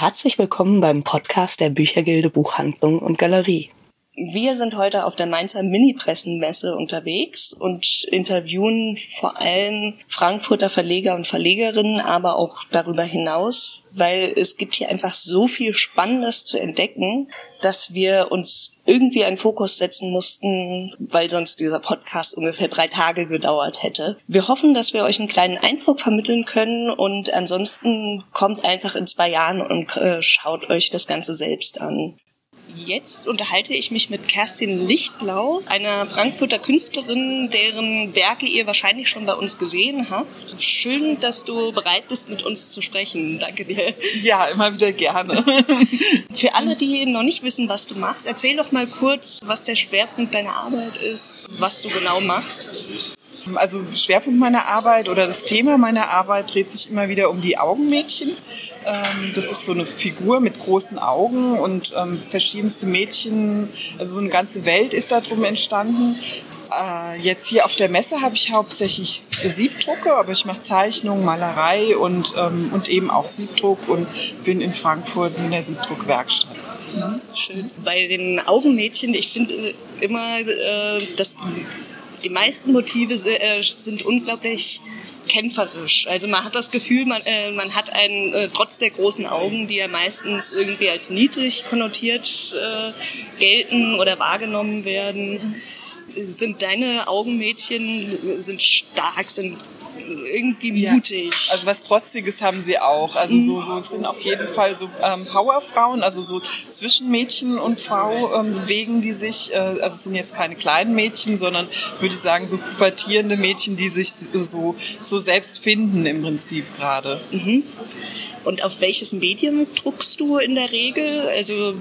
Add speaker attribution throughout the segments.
Speaker 1: herzlich willkommen beim Podcast der Büchergilde Buchhandlung und Galerie.
Speaker 2: Wir sind heute auf der Mainzer Mini-Pressenmesse unterwegs und interviewen vor allem Frankfurter Verleger und Verlegerinnen, aber auch darüber hinaus, weil es gibt hier einfach so viel Spannendes zu entdecken, dass wir uns irgendwie einen Fokus setzen mussten, weil sonst dieser Podcast ungefähr drei Tage gedauert hätte. Wir hoffen, dass wir euch einen kleinen Eindruck vermitteln können und ansonsten kommt einfach in zwei Jahren und äh, schaut euch das Ganze selbst an. Jetzt unterhalte ich mich mit Kerstin Lichtblau, einer Frankfurter Künstlerin, deren Werke ihr wahrscheinlich schon bei uns gesehen habt. Schön, dass du bereit bist, mit uns zu sprechen. Danke dir.
Speaker 3: Ja, immer wieder gerne.
Speaker 2: Für alle, die noch nicht wissen, was du machst, erzähl doch mal kurz, was der Schwerpunkt deiner Arbeit ist, was du genau machst.
Speaker 3: Also Schwerpunkt meiner Arbeit oder das Thema meiner Arbeit dreht sich immer wieder um die Augenmädchen. Ähm, das ist so eine Figur mit großen Augen und ähm, verschiedenste Mädchen, also so eine ganze Welt ist da drum entstanden. Äh, jetzt hier auf der Messe habe ich hauptsächlich Siebdrucke, aber ich mache Zeichnung, Malerei und, ähm, und eben auch Siebdruck und bin in Frankfurt in der Siebdruckwerkstatt.
Speaker 2: Mhm, schön. Bei den Augenmädchen, ich finde immer, äh, dass die meisten Motive äh, sind unglaublich kämpferisch. Also man hat das Gefühl, man, äh, man hat einen, äh, trotz der großen Augen, die ja meistens irgendwie als niedrig konnotiert äh, gelten oder wahrgenommen werden, sind deine Augenmädchen sind stark, sind irgendwie mutig.
Speaker 3: Ja. Also was Trotziges haben sie auch. Also so, so sind auf jeden Fall so ähm, Powerfrauen, also so zwischen Mädchen und Frau ähm, bewegen die sich. Äh, also es sind jetzt keine kleinen Mädchen, sondern würde ich sagen so pubertierende Mädchen, die sich so, so selbst finden im Prinzip gerade.
Speaker 2: Mhm. Und auf welches Medium druckst du in der Regel? Also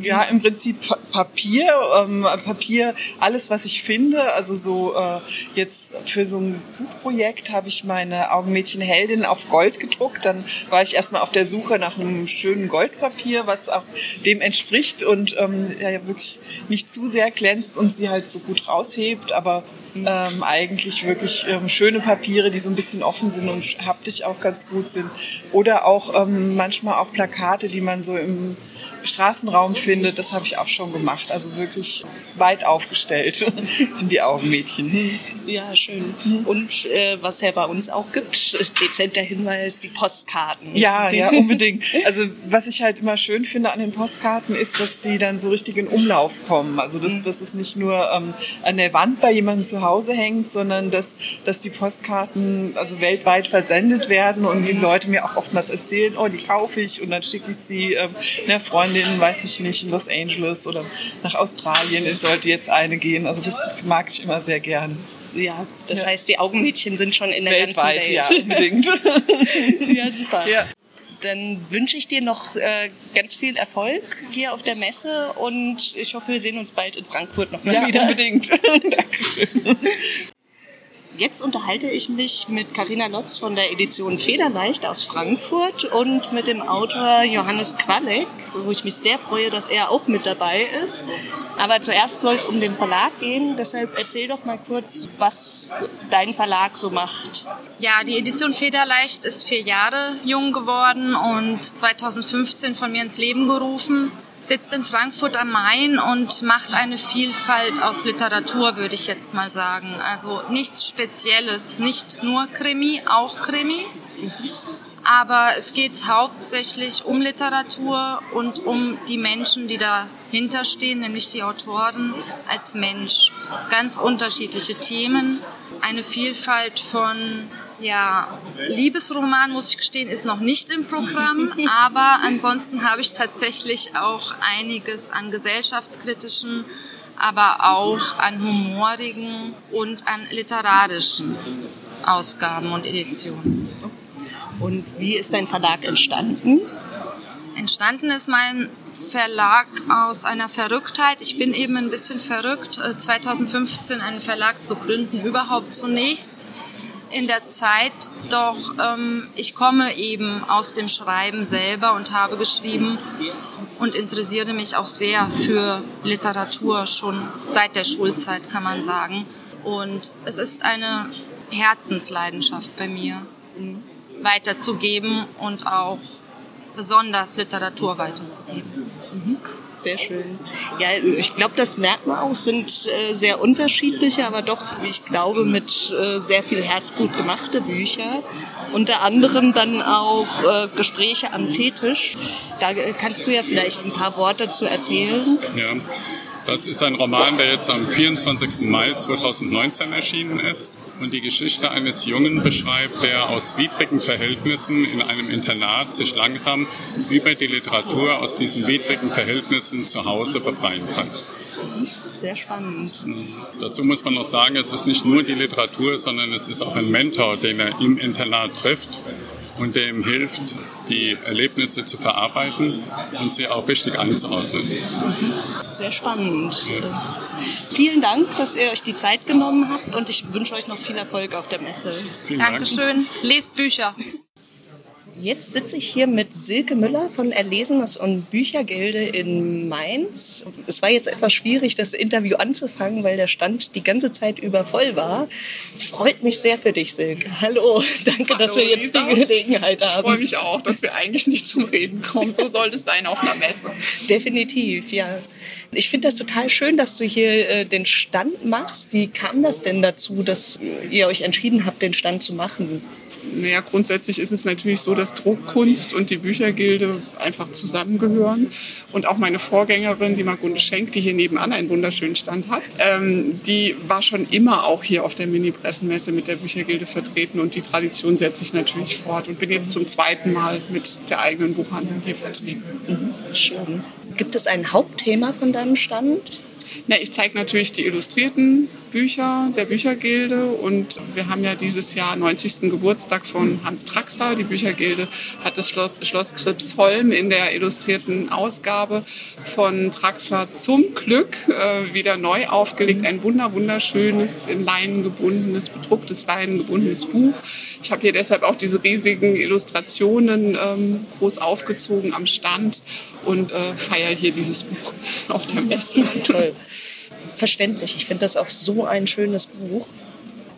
Speaker 3: ja, im Prinzip Papier, ähm, Papier, alles was ich finde. Also so äh, jetzt für so ein Buchprojekt habe ich meine Augenmädchen Heldin auf Gold gedruckt. Dann war ich erstmal auf der Suche nach einem schönen Goldpapier, was auch dem entspricht und ähm, ja, wirklich nicht zu sehr glänzt und sie halt so gut raushebt, aber ähm, eigentlich wirklich ähm, schöne Papiere, die so ein bisschen offen sind und haptisch auch ganz gut sind. Oder auch ähm, manchmal auch Plakate, die man so im Straßenraum findet. Das habe ich auch schon gemacht. Also wirklich weit aufgestellt sind die Augenmädchen.
Speaker 2: Ja, schön. Und äh, was ja bei uns auch gibt, dezenter Hinweis, die Postkarten.
Speaker 3: Ja, ja, unbedingt. Also was ich halt immer schön finde an den Postkarten ist, dass die dann so richtig in Umlauf kommen. Also dass, mhm. dass es nicht nur ähm, an der Wand bei jemandem zu Hause hängt, sondern dass, dass die Postkarten also weltweit versendet werden und die Leute mir auch oftmals erzählen, oh, die kaufe ich und dann schicke ich sie ähm, einer Freundin, weiß ich nicht, in Los Angeles oder nach Australien. Es sollte jetzt eine gehen. Also das mag ich immer sehr gern.
Speaker 2: Ja, das ja. heißt, die Augenmädchen sind schon in der
Speaker 3: Weltweit,
Speaker 2: ganzen Welt.
Speaker 3: ja, unbedingt.
Speaker 2: ja, super. Ja. Dann wünsche ich dir noch äh, ganz viel Erfolg hier auf der Messe und ich hoffe, wir sehen uns bald in Frankfurt noch mal
Speaker 3: ja,
Speaker 2: wieder.
Speaker 3: unbedingt. Dankeschön.
Speaker 2: Jetzt unterhalte ich mich mit Karina Lotz von der Edition Federleicht aus Frankfurt und mit dem Autor Johannes Qualek, wo ich mich sehr freue, dass er auch mit dabei ist. Aber zuerst soll es um den Verlag gehen, deshalb erzähl doch mal kurz, was dein Verlag so macht.
Speaker 4: Ja, die Edition Federleicht ist vier Jahre jung geworden und 2015 von mir ins Leben gerufen sitzt in Frankfurt am Main und macht eine Vielfalt aus Literatur, würde ich jetzt mal sagen. Also nichts Spezielles, nicht nur Krimi, auch Krimi. Aber es geht hauptsächlich um Literatur und um die Menschen, die dahinter stehen, nämlich die Autoren als Mensch. Ganz unterschiedliche Themen, eine Vielfalt von ja, Liebesroman, muss ich gestehen, ist noch nicht im Programm, aber ansonsten habe ich tatsächlich auch einiges an gesellschaftskritischen, aber auch an humorigen und an literarischen Ausgaben und Editionen.
Speaker 2: Und wie ist dein Verlag entstanden?
Speaker 4: Entstanden ist mein Verlag aus einer Verrücktheit. Ich bin eben ein bisschen verrückt, 2015 äh, einen Verlag zu gründen, überhaupt zunächst in der Zeit, doch ähm, ich komme eben aus dem Schreiben selber und habe geschrieben und interessiere mich auch sehr für Literatur schon seit der Schulzeit, kann man sagen. Und es ist eine Herzensleidenschaft bei mir, weiterzugeben und auch besonders Literatur weiterzugeben.
Speaker 2: Mhm. Sehr schön. Ja, ich glaube, das merkt man auch, sind äh, sehr unterschiedliche, aber doch, ich glaube, mit äh, sehr viel Herzblut gemachte Bücher. Unter anderem dann auch äh, Gespräche am Teetisch. Da äh, kannst du ja vielleicht ein paar Worte zu erzählen.
Speaker 5: Ja. Das ist ein Roman, der jetzt am 24. Mai 2019 erschienen ist und die Geschichte eines Jungen beschreibt, der aus widrigen Verhältnissen in einem Internat sich langsam über die Literatur aus diesen widrigen Verhältnissen zu Hause befreien kann.
Speaker 2: Sehr spannend.
Speaker 5: Dazu muss man noch sagen, es ist nicht nur die Literatur, sondern es ist auch ein Mentor, den er im Internat trifft und der ihm hilft, die Erlebnisse zu verarbeiten und sie auch richtig einzuordnen.
Speaker 2: Sehr spannend. Ja. Vielen Dank, dass ihr euch die Zeit genommen habt und ich wünsche euch noch viel Erfolg auf der Messe.
Speaker 4: Vielen Dankeschön. Dank. Lest Bücher.
Speaker 2: Jetzt sitze ich hier mit Silke Müller von Erlesenes und Büchergilde in Mainz. Es war jetzt etwas schwierig, das Interview anzufangen, weil der Stand die ganze Zeit über voll war. Freut mich sehr für dich, Silke. Hallo, danke, Hallo, dass wir jetzt Lisa. die Gelegenheit haben.
Speaker 6: Ich freue mich auch, dass wir eigentlich nicht zum Reden kommen. So soll es sein auf einer Messe.
Speaker 2: Definitiv, ja. Ich finde das total schön, dass du hier äh, den Stand machst. Wie kam das denn dazu, dass ihr euch entschieden habt, den Stand zu machen?
Speaker 6: Naja, grundsätzlich ist es natürlich so, dass Druckkunst und die Büchergilde einfach zusammengehören. Und auch meine Vorgängerin, die Margunde Schenk, die hier nebenan einen wunderschönen Stand hat, ähm, die war schon immer auch hier auf der Mini-Pressenmesse mit der Büchergilde vertreten. Und die Tradition setze ich natürlich fort und bin jetzt zum zweiten Mal mit der eigenen Buchhandlung hier vertreten.
Speaker 2: Mhm, schön. Gibt es ein Hauptthema von deinem Stand?
Speaker 6: Na, ich zeige natürlich die illustrierten Bücher der Büchergilde und wir haben ja dieses Jahr 90. Geburtstag von Hans Traxler. Die Büchergilde hat das Schloss, Schloss Kripsholm in der illustrierten Ausgabe von Traxler zum Glück äh, wieder neu aufgelegt. Ein wunder wunderschönes, in Leinen gebundenes, bedrucktes Leinen gebundenes Buch. Ich habe hier deshalb auch diese riesigen Illustrationen ähm, groß aufgezogen am Stand und äh, feiere hier dieses Buch auf der Messe.
Speaker 2: Toll verständlich. Ich finde das auch so ein schönes Buch.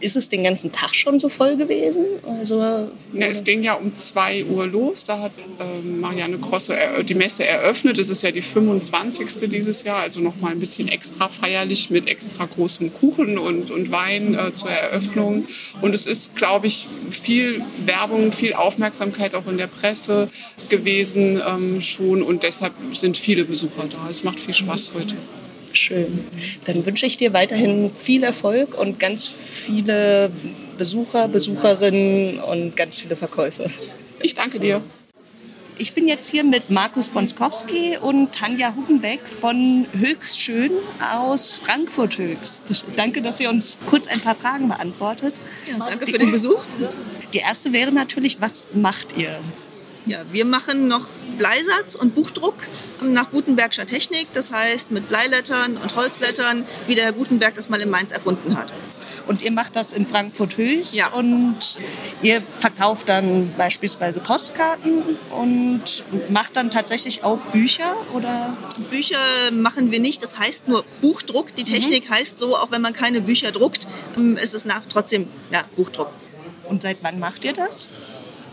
Speaker 2: Ist es den ganzen Tag schon so voll gewesen? Also, ja,
Speaker 6: es ging ja um 2 Uhr los. Da hat äh, Marianne Grosse die Messe eröffnet. Es ist ja die 25. dieses Jahr, also noch mal ein bisschen extra feierlich mit extra großem Kuchen und, und Wein äh, zur Eröffnung. Und es ist, glaube ich, viel Werbung, viel Aufmerksamkeit auch in der Presse gewesen ähm, schon. Und deshalb sind viele Besucher da. Es macht viel Spaß heute.
Speaker 2: Schön. Dann wünsche ich dir weiterhin viel Erfolg und ganz viele Besucher, Besucherinnen und ganz viele Verkäufe.
Speaker 6: Ich danke dir.
Speaker 2: Ich bin jetzt hier mit Markus Bonskowski und Tanja Hugenbeck von Höchstschön aus Frankfurt Höchst. Danke, dass ihr uns kurz ein paar Fragen beantwortet.
Speaker 7: Ja, danke für den Besuch.
Speaker 2: Die erste wäre natürlich, was macht ihr?
Speaker 7: Ja, wir machen noch Bleisatz und Buchdruck nach Gutenbergscher Technik, das heißt mit Bleilettern und Holzlettern, wie der Herr Gutenberg das mal in Mainz erfunden hat.
Speaker 2: Und ihr macht das in Frankfurt Höchst
Speaker 7: ja.
Speaker 2: und ihr verkauft dann beispielsweise Postkarten und macht dann tatsächlich auch Bücher oder?
Speaker 7: Bücher machen wir nicht, das heißt nur Buchdruck. Die Technik mhm. heißt so, auch wenn man keine Bücher druckt, ähm, ist es nach trotzdem ja, Buchdruck.
Speaker 2: Und seit wann macht ihr das?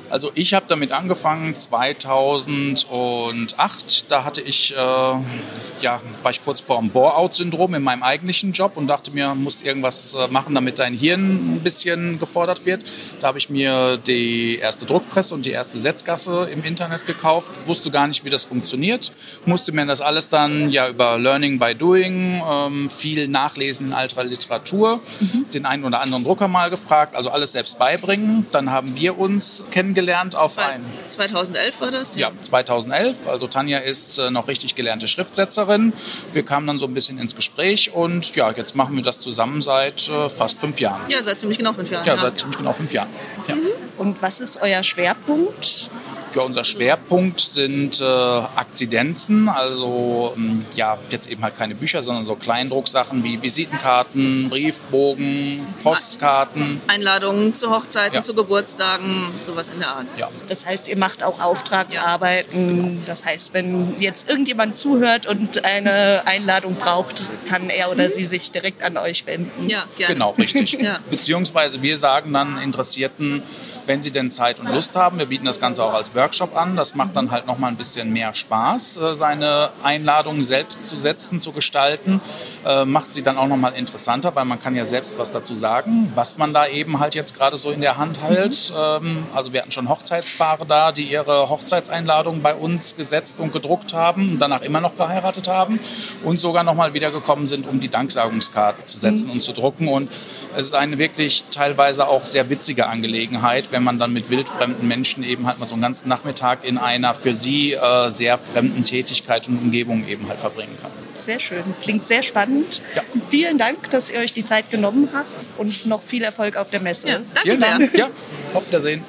Speaker 8: Also ich habe damit angefangen 2008. Da hatte ich, äh, ja, war ich kurz vor dem Bore-out-Syndrom in meinem eigentlichen Job und dachte mir, muss irgendwas äh, machen, damit dein Hirn ein bisschen gefordert wird. Da habe ich mir die erste Druckpresse und die erste Setzgasse im Internet gekauft. Wusste gar nicht, wie das funktioniert. Musste mir das alles dann ja über Learning by Doing, ähm, viel nachlesen in alter Literatur, mhm. den einen oder anderen Drucker mal gefragt, also alles selbst beibringen. Dann haben wir uns kennengelernt kennengelernt auf
Speaker 7: ein. 2011 war das?
Speaker 8: Ja, 2011. Also Tanja ist äh, noch richtig gelernte Schriftsetzerin. Wir kamen dann so ein bisschen ins Gespräch und ja, jetzt machen wir das zusammen seit äh, fast fünf Jahren.
Speaker 7: Ja, seit ziemlich genau fünf Jahren.
Speaker 8: Ja, ja. seit ziemlich genau fünf Jahren. Ja.
Speaker 2: Und was ist euer Schwerpunkt?
Speaker 8: Ja, unser Schwerpunkt sind äh, Akzidenzen, also ähm, ja, jetzt eben halt keine Bücher, sondern so Kleindrucksachen wie Visitenkarten, Briefbogen, Postkarten.
Speaker 7: Einladungen zu Hochzeiten, ja. zu Geburtstagen, sowas in der Art.
Speaker 2: Ja. Das heißt, ihr macht auch Auftragsarbeiten. Ja. Genau. Das heißt, wenn jetzt irgendjemand zuhört und eine Einladung braucht, kann er oder mhm. sie sich direkt an euch wenden.
Speaker 7: Ja, gerne.
Speaker 8: Genau, richtig. ja. Beziehungsweise wir sagen dann Interessierten, wenn sie denn Zeit und Lust haben, wir bieten das Ganze auch als Workshop Workshop an. Das macht dann halt nochmal ein bisschen mehr Spaß, äh, seine Einladungen selbst zu setzen, zu gestalten. Äh, macht sie dann auch nochmal interessanter, weil man kann ja selbst was dazu sagen, was man da eben halt jetzt gerade so in der Hand hält. Mhm. Also wir hatten schon Hochzeitspaare da, die ihre Hochzeitseinladungen bei uns gesetzt und gedruckt haben und danach immer noch geheiratet haben und sogar nochmal wiedergekommen sind, um die Danksagungskarte zu setzen mhm. und zu drucken. Und es ist eine wirklich teilweise auch sehr witzige Angelegenheit, wenn man dann mit wildfremden Menschen eben halt mal so einen ganzen Nachmittag in einer für sie äh, sehr fremden Tätigkeit und Umgebung eben halt verbringen kann.
Speaker 2: Sehr schön. Klingt sehr spannend. Ja. Vielen Dank, dass ihr euch die Zeit genommen habt und noch viel Erfolg auf der Messe. Ja,
Speaker 8: danke sehr. Ja, auf Wiedersehen.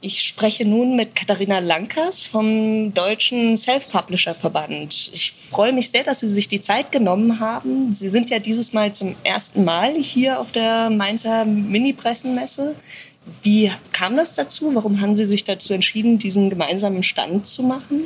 Speaker 2: Ich spreche nun mit Katharina Lankers vom Deutschen Self-Publisher-Verband. Ich freue mich sehr, dass Sie sich die Zeit genommen haben. Sie sind ja dieses Mal zum ersten Mal hier auf der Mainzer Mini-Pressenmesse. Wie kam das dazu? Warum haben Sie sich dazu entschieden, diesen gemeinsamen Stand zu machen?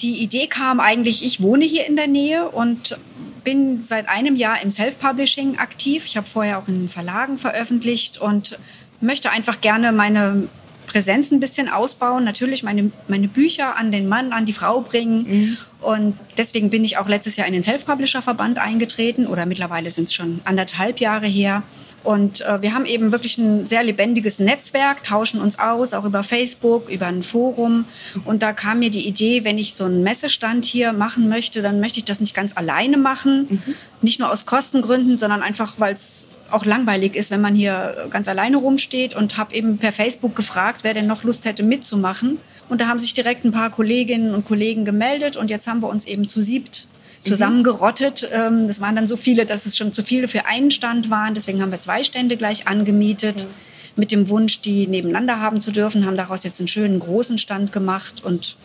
Speaker 9: Die Idee kam eigentlich, ich wohne hier in der Nähe und bin seit einem Jahr im Self-Publishing aktiv. Ich habe vorher auch in Verlagen veröffentlicht und möchte einfach gerne meine Präsenz ein bisschen ausbauen, natürlich meine, meine Bücher an den Mann, an die Frau bringen. Mhm. Und deswegen bin ich auch letztes Jahr in den Self-Publisher-Verband eingetreten oder mittlerweile sind es schon anderthalb Jahre her. Und äh, wir haben eben wirklich ein sehr lebendiges Netzwerk, tauschen uns aus, auch über Facebook, über ein Forum. Und da kam mir die Idee, wenn ich so einen Messestand hier machen möchte, dann möchte ich das nicht ganz alleine machen. Mhm. Nicht nur aus Kostengründen, sondern einfach, weil es auch langweilig ist, wenn man hier ganz alleine rumsteht und habe eben per Facebook gefragt, wer denn noch Lust hätte mitzumachen. Und da haben sich direkt ein paar Kolleginnen und Kollegen gemeldet und jetzt haben wir uns eben zu siebt zusammengerottet. Ähm, das waren dann so viele, dass es schon zu viele für einen Stand waren. Deswegen haben wir zwei Stände gleich angemietet. Mit dem Wunsch, die nebeneinander haben zu dürfen, haben daraus jetzt einen schönen großen Stand gemacht und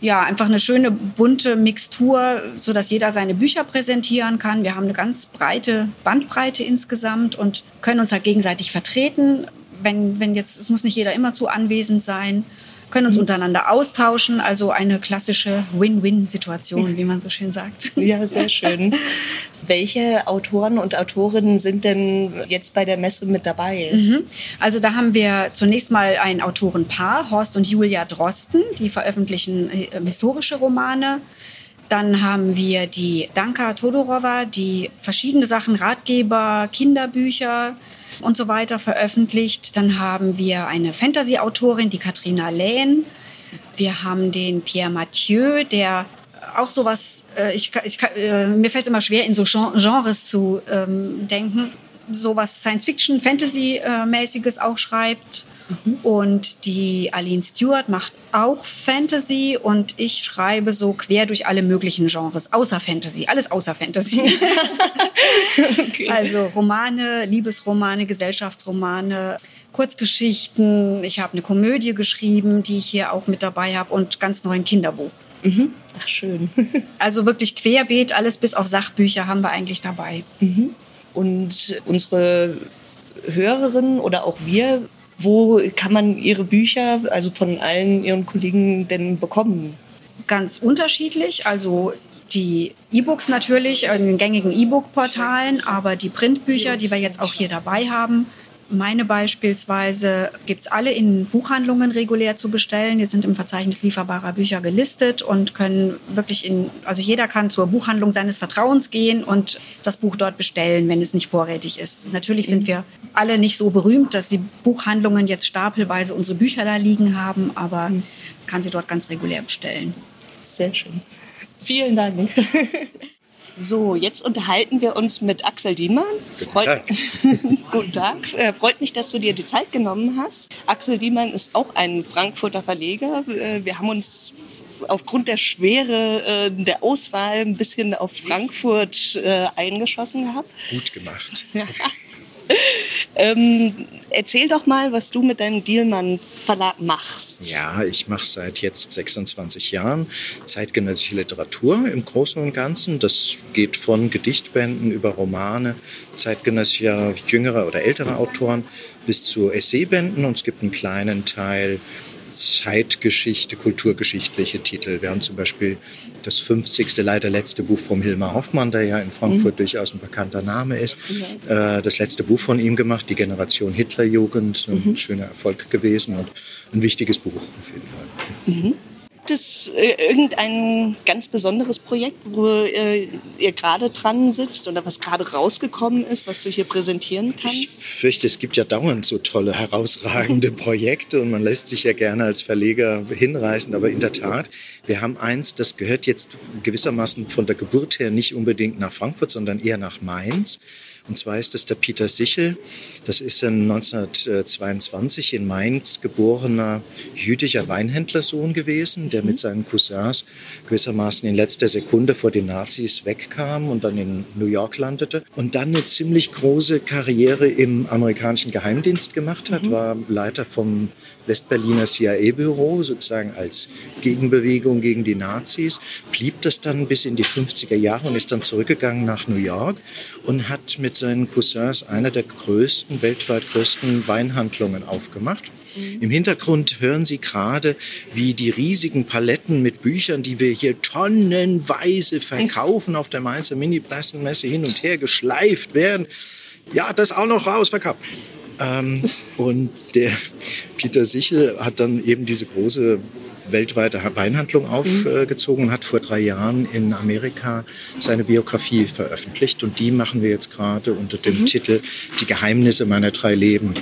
Speaker 9: ja, einfach eine schöne bunte Mixtur, so dass jeder seine Bücher präsentieren kann. Wir haben eine ganz breite Bandbreite insgesamt und können uns halt gegenseitig vertreten. Wenn, wenn jetzt, es muss nicht jeder immer zu anwesend sein können uns untereinander austauschen. Also eine klassische Win-Win-Situation, wie man so schön sagt.
Speaker 2: Ja, sehr schön. Welche Autoren und Autorinnen sind denn jetzt bei der Messe mit dabei?
Speaker 9: Mhm. Also da haben wir zunächst mal ein Autorenpaar, Horst und Julia Drosten, die veröffentlichen äh, historische Romane. Dann haben wir die Danka Todorova, die verschiedene Sachen, Ratgeber, Kinderbücher, und so weiter veröffentlicht. Dann haben wir eine Fantasy-Autorin, die Katrina Lehn. Wir haben den Pierre Mathieu, der auch sowas, äh, ich, ich, äh, mir fällt es immer schwer, in so Genres zu ähm, denken, sowas Science-Fiction, Fantasy-mäßiges auch schreibt. Mhm. Und die Aline Stewart macht auch Fantasy und ich schreibe so quer durch alle möglichen Genres, außer Fantasy, alles außer Fantasy. okay. Also Romane, Liebesromane, Gesellschaftsromane, Kurzgeschichten. Ich habe eine Komödie geschrieben, die ich hier auch mit dabei habe und ganz neu ein Kinderbuch.
Speaker 2: Mhm. Ach, schön.
Speaker 9: also wirklich querbeet, alles bis auf Sachbücher haben wir eigentlich dabei.
Speaker 2: Mhm. Und unsere Hörerinnen oder auch wir wo kann man Ihre Bücher, also von allen Ihren Kollegen, denn bekommen?
Speaker 9: Ganz unterschiedlich. Also die E-Books natürlich in den gängigen E-Book-Portalen, aber die Printbücher, die wir jetzt auch hier dabei haben, meine beispielsweise gibt es alle in Buchhandlungen regulär zu bestellen. Die sind im Verzeichnis lieferbarer Bücher gelistet und können wirklich in, also jeder kann zur Buchhandlung seines Vertrauens gehen und das Buch dort bestellen, wenn es nicht vorrätig ist. Natürlich sind wir alle nicht so berühmt, dass die Buchhandlungen jetzt stapelweise unsere Bücher da liegen haben, aber kann sie dort ganz regulär bestellen.
Speaker 2: Sehr schön. Vielen Dank. So, jetzt unterhalten wir uns mit Axel Diemann.
Speaker 10: Guten Tag.
Speaker 2: Guten Tag. Äh, freut mich, dass du dir die Zeit genommen hast. Axel Diemann ist auch ein Frankfurter Verleger. Äh, wir haben uns aufgrund der Schwere äh, der Auswahl ein bisschen auf Frankfurt eingeschossen gehabt.
Speaker 10: Gut gemacht.
Speaker 2: ähm, erzähl doch mal, was du mit deinem Dielmann Verlag machst.
Speaker 10: Ja, ich mache seit jetzt 26 Jahren zeitgenössische Literatur im Großen und Ganzen. Das geht von Gedichtbänden über Romane zeitgenössischer jüngerer oder älterer Autoren bis zu Essaybänden und es gibt einen kleinen Teil Zeitgeschichte, kulturgeschichtliche Titel. Wir haben zum Beispiel das 50. leider letzte Buch von Hilmar Hoffmann, der ja in Frankfurt mhm. durchaus ein bekannter Name ist. Äh, das letzte Buch von ihm gemacht, die Generation Hitlerjugend, ein mhm. schöner Erfolg gewesen und ein wichtiges Buch auf jeden Fall.
Speaker 2: Mhm. Gibt es äh, irgendein ganz besonderes Projekt, wo äh, ihr gerade dran sitzt oder was gerade rausgekommen ist, was du hier präsentieren kannst?
Speaker 10: Ich fürchte, es gibt ja dauernd so tolle, herausragende Projekte und man lässt sich ja gerne als Verleger hinreißen. Aber in der Tat, wir haben eins, das gehört jetzt gewissermaßen von der Geburt her nicht unbedingt nach Frankfurt, sondern eher nach Mainz. Und zwar ist es der Peter Sichel. Das ist ein 1922 in Mainz geborener jüdischer Weinhändlersohn gewesen, der mit seinen Cousins gewissermaßen in letzter Sekunde vor den Nazis wegkam und dann in New York landete und dann eine ziemlich große Karriere im amerikanischen Geheimdienst gemacht hat, mhm. war Leiter vom Westberliner CIA-Büro, sozusagen als Gegenbewegung gegen die Nazis, blieb das dann bis in die 50er Jahre und ist dann zurückgegangen nach New York und hat mit seinen Cousins eine der größten, weltweit größten Weinhandlungen aufgemacht. Mhm. Im Hintergrund hören Sie gerade, wie die riesigen Paletten mit Büchern, die wir hier tonnenweise verkaufen, auf der Mainzer Mini-Pressenmesse hin und her geschleift werden. Ja, das auch noch raus, verkauft. Ähm, und der Peter Sichel hat dann eben diese große weltweite Weinhandlung aufgezogen und hat vor drei Jahren in Amerika seine Biografie veröffentlicht. Und die machen wir jetzt gerade unter dem mhm. Titel Die Geheimnisse meiner drei Leben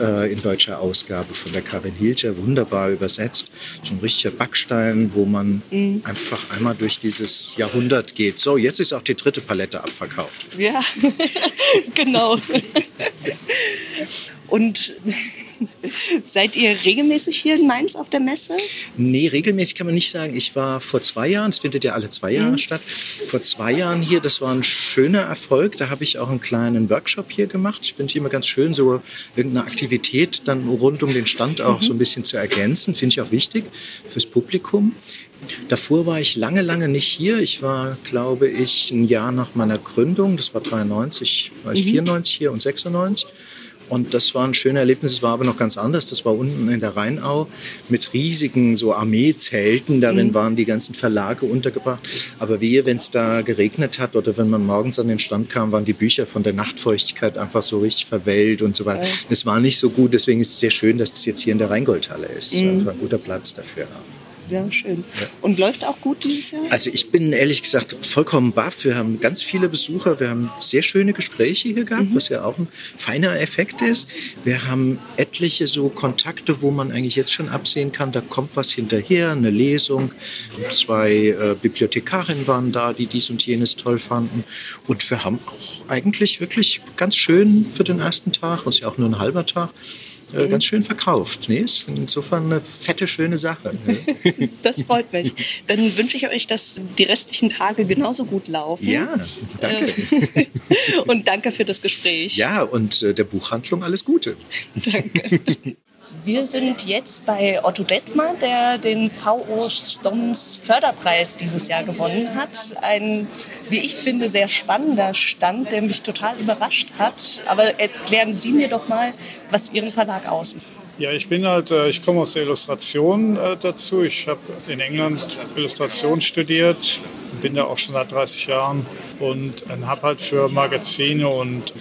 Speaker 10: äh, in deutscher Ausgabe von der Karin Hilcher, wunderbar übersetzt. So ein richtiger Backstein, wo man mhm. einfach einmal durch dieses Jahrhundert geht. So, jetzt ist auch die dritte Palette abverkauft.
Speaker 2: Ja, genau. Und Seid ihr regelmäßig hier in Mainz auf der Messe?
Speaker 10: Nee, regelmäßig kann man nicht sagen. Ich war vor zwei Jahren, es findet ja alle zwei Jahre mhm. statt, vor zwei Jahren hier, das war ein schöner Erfolg. Da habe ich auch einen kleinen Workshop hier gemacht. Ich finde es immer ganz schön, so irgendeine Aktivität dann rund um den Stand auch mhm. so ein bisschen zu ergänzen. Finde ich auch wichtig fürs Publikum. Davor war ich lange, lange nicht hier. Ich war, glaube ich, ein Jahr nach meiner Gründung, das war 93, war ich mhm. 94 hier und 96. Und das war ein schönes Erlebnis. Es war aber noch ganz anders. Das war unten in der Rheinau mit riesigen so Armeezelten. Darin mhm. waren die ganzen Verlage untergebracht. Aber wehe, wenn es da geregnet hat oder wenn man morgens an den Stand kam, waren die Bücher von der Nachtfeuchtigkeit einfach so richtig verwellt und so weiter. Es war nicht so gut. Deswegen ist es sehr schön, dass das jetzt hier in der Rheingoldhalle ist. Mhm. Einfach ein guter Platz dafür.
Speaker 2: Ja, schön. Ja. Und läuft auch gut dieses Jahr?
Speaker 10: Also ich bin ehrlich gesagt vollkommen baff. Wir haben ganz viele Besucher. Wir haben sehr schöne Gespräche hier gehabt, mhm. was ja auch ein feiner Effekt ist. Wir haben etliche so Kontakte, wo man eigentlich jetzt schon absehen kann, da kommt was hinterher, eine Lesung. Zwei äh, Bibliothekarinnen waren da, die dies und jenes toll fanden. Und wir haben auch eigentlich wirklich ganz schön für den ersten Tag, das ist ja auch nur ein halber Tag, äh, ganz schön verkauft. Nee, ist insofern eine fette, schöne Sache.
Speaker 2: das freut mich. Dann wünsche ich euch, dass die restlichen Tage genauso gut laufen.
Speaker 10: Ja, danke.
Speaker 2: Äh, und danke für das Gespräch.
Speaker 10: Ja, und äh, der Buchhandlung alles Gute.
Speaker 2: Danke. Wir sind jetzt bei Otto Detmer, der den VO Stoms Förderpreis dieses Jahr gewonnen hat. Ein, wie ich finde, sehr spannender Stand, der mich total überrascht hat. Aber erklären Sie mir doch mal, was Ihren Verlag ausmacht.
Speaker 11: Ja, ich bin halt, äh, ich komme aus der Illustration äh, dazu. Ich habe in England Illustration studiert, bin da auch schon seit 30 Jahren und äh, habe halt für Magazine und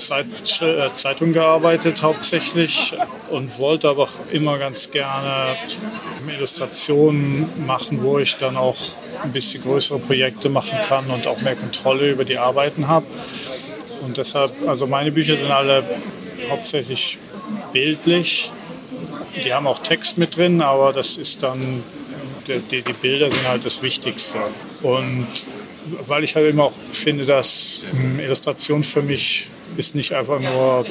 Speaker 11: Zeitungen gearbeitet hauptsächlich und wollte aber auch immer ganz gerne Illustrationen machen, wo ich dann auch ein bisschen größere Projekte machen kann und auch mehr Kontrolle über die Arbeiten habe. Und deshalb, also meine Bücher sind alle hauptsächlich bildlich die haben auch Text mit drin, aber das ist dann, die, die Bilder sind halt das Wichtigste. Und weil ich halt immer auch finde, dass hm, Illustration für mich ist nicht einfach nur,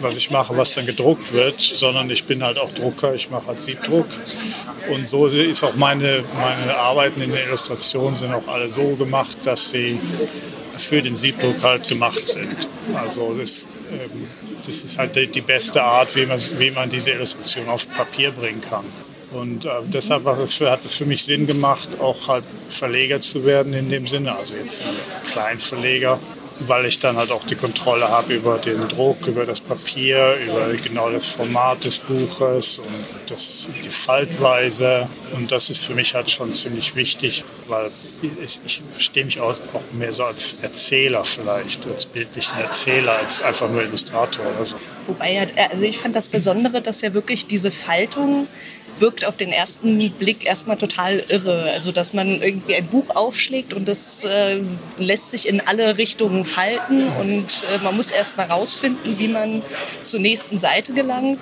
Speaker 11: was ich mache, was dann gedruckt wird, sondern ich bin halt auch Drucker, ich mache halt Siebdruck. Und so ist auch meine, meine Arbeiten in der Illustration sind auch alle so gemacht, dass sie für den Siebdruck halt gemacht sind. Also das, ähm, das ist halt die, beste Art, wie man, wie man diese Illustration auf Papier bringen kann. Und äh, deshalb es, hat es für mich Sinn gemacht, auch halt Verleger zu werden in dem Sinne. Also jetzt ein Kleinverleger. weil ich dann halt auch die Kontrolle habe über den Druck, über das Papier, über genau das Format des Buches und das, die Faltweise. Und das ist für mich halt schon ziemlich wichtig, weil ich, ich verstehe mich auch, auch mehr so als Erzähler vielleicht, als bildlichen Erzähler, als einfach nur Illustrator oder so.
Speaker 2: Wobei, also ich fand das Besondere, dass ja wirklich diese Faltung wirkt auf den ersten Blick erstmal total irre. Also, dass man irgendwie ein Buch aufschlägt und das äh, lässt sich in alle Richtungen falten und äh, man muss erstmal rausfinden, wie man zur nächsten Seite gelangt.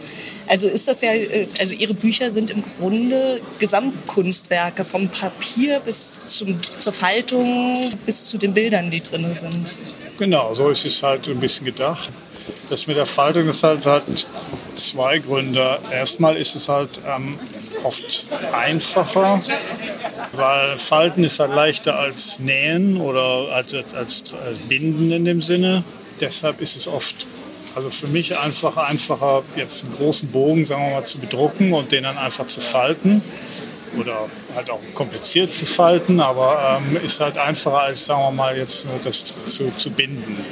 Speaker 2: Also ist das ja, äh, also Ihre Bücher sind im Grunde Gesamtkunstwerke vom Papier bis zum, zur Faltung bis zu den Bildern, die drin sind.
Speaker 11: Genau, so ist es halt ein bisschen gedacht. Das mit der Faltung ist halt, halt zwei Gründe. Erstmal ist es halt ähm, oft einfacher, weil Falten ist halt leichter als Nähen oder als, als, als Binden in dem Sinne. Deshalb ist es oft also für mich einfacher, einfacher jetzt einen großen Bogen, sagen wir mal, zu bedrucken und den dann einfach zu falten oder halt auch kompliziert zu falten, aber ähm, ist halt einfacher als, sagen wir mal, jetzt das zu, zu binden.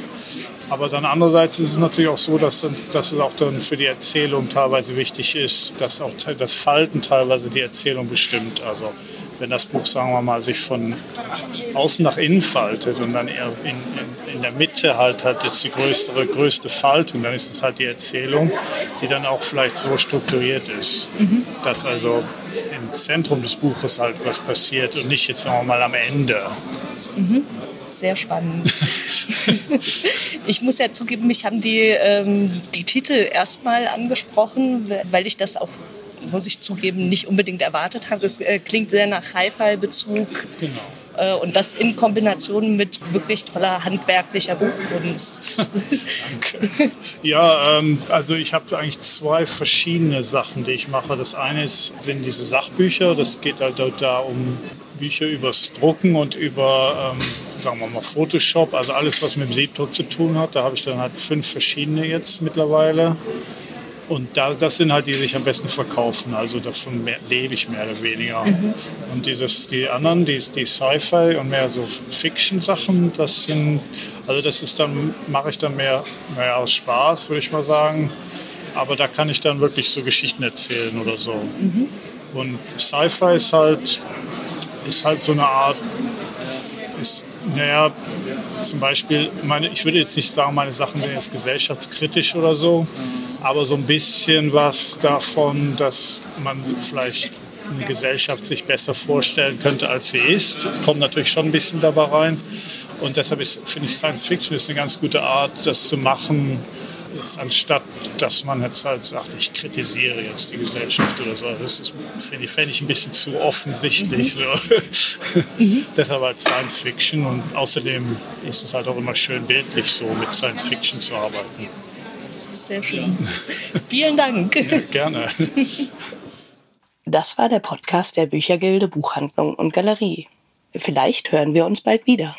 Speaker 11: Aber dann andererseits ist es natürlich auch so, dass, dass es auch dann für die Erzählung teilweise wichtig ist, dass auch das Falten teilweise die Erzählung bestimmt. Also wenn das Buch, sagen wir mal, sich von außen nach innen faltet und dann eher in, in, in der Mitte halt hat jetzt die größere, größte Faltung, dann ist es halt die Erzählung, die dann auch vielleicht so strukturiert ist, mhm. dass also im Zentrum des Buches halt was passiert und nicht jetzt, sagen wir mal, am Ende.
Speaker 2: Mhm sehr spannend. ich muss ja zugeben, mich haben die, ähm, die Titel erstmal angesprochen, weil ich das auch muss ich zugeben, nicht unbedingt erwartet habe. Es äh, klingt sehr nach Hi-Fi-Bezug. Genau. Äh, und das in Kombination mit wirklich toller handwerklicher Buchkunst.
Speaker 11: Danke. Ja, ähm, also ich habe eigentlich zwei verschiedene Sachen, die ich mache. Das eine ist, sind diese Sachbücher. Das geht halt da um Bücher übers Drucken und über ähm, sagen wir mal, Photoshop, also alles, was mit dem Siebdruck zu tun hat. Da habe ich dann halt fünf verschiedene jetzt mittlerweile. Und da, das sind halt die, die sich am besten verkaufen. Also davon mehr, lebe ich mehr oder weniger. Mhm. Und dieses, die anderen, die, die Sci-Fi und mehr so Fiction-Sachen, das sind, also das ist dann, mache ich dann mehr, mehr aus Spaß, würde ich mal sagen. Aber da kann ich dann wirklich so Geschichten erzählen oder so. Mhm. Und Sci-Fi ist halt, ist halt so eine Art, ist naja, zum Beispiel, meine, ich würde jetzt nicht sagen, meine Sachen sind jetzt gesellschaftskritisch oder so, aber so ein bisschen was davon, dass man vielleicht eine Gesellschaft sich besser vorstellen könnte, als sie ist, kommt natürlich schon ein bisschen dabei rein. Und deshalb finde ich Science Fiction ist eine ganz gute Art, das zu machen, Jetzt anstatt, dass man jetzt halt sagt, ich kritisiere jetzt die Gesellschaft oder so. Das ist, finde ich, fände ich ein bisschen zu offensichtlich. Mhm. So. Mhm. Deshalb halt Science Fiction und außerdem ist es halt auch immer schön bildlich so mit Science Fiction zu arbeiten.
Speaker 2: Sehr schön. Vielen Dank.
Speaker 11: Ja, gerne.
Speaker 1: Das war der Podcast der Büchergilde Buchhandlung und Galerie. Vielleicht hören wir uns bald wieder.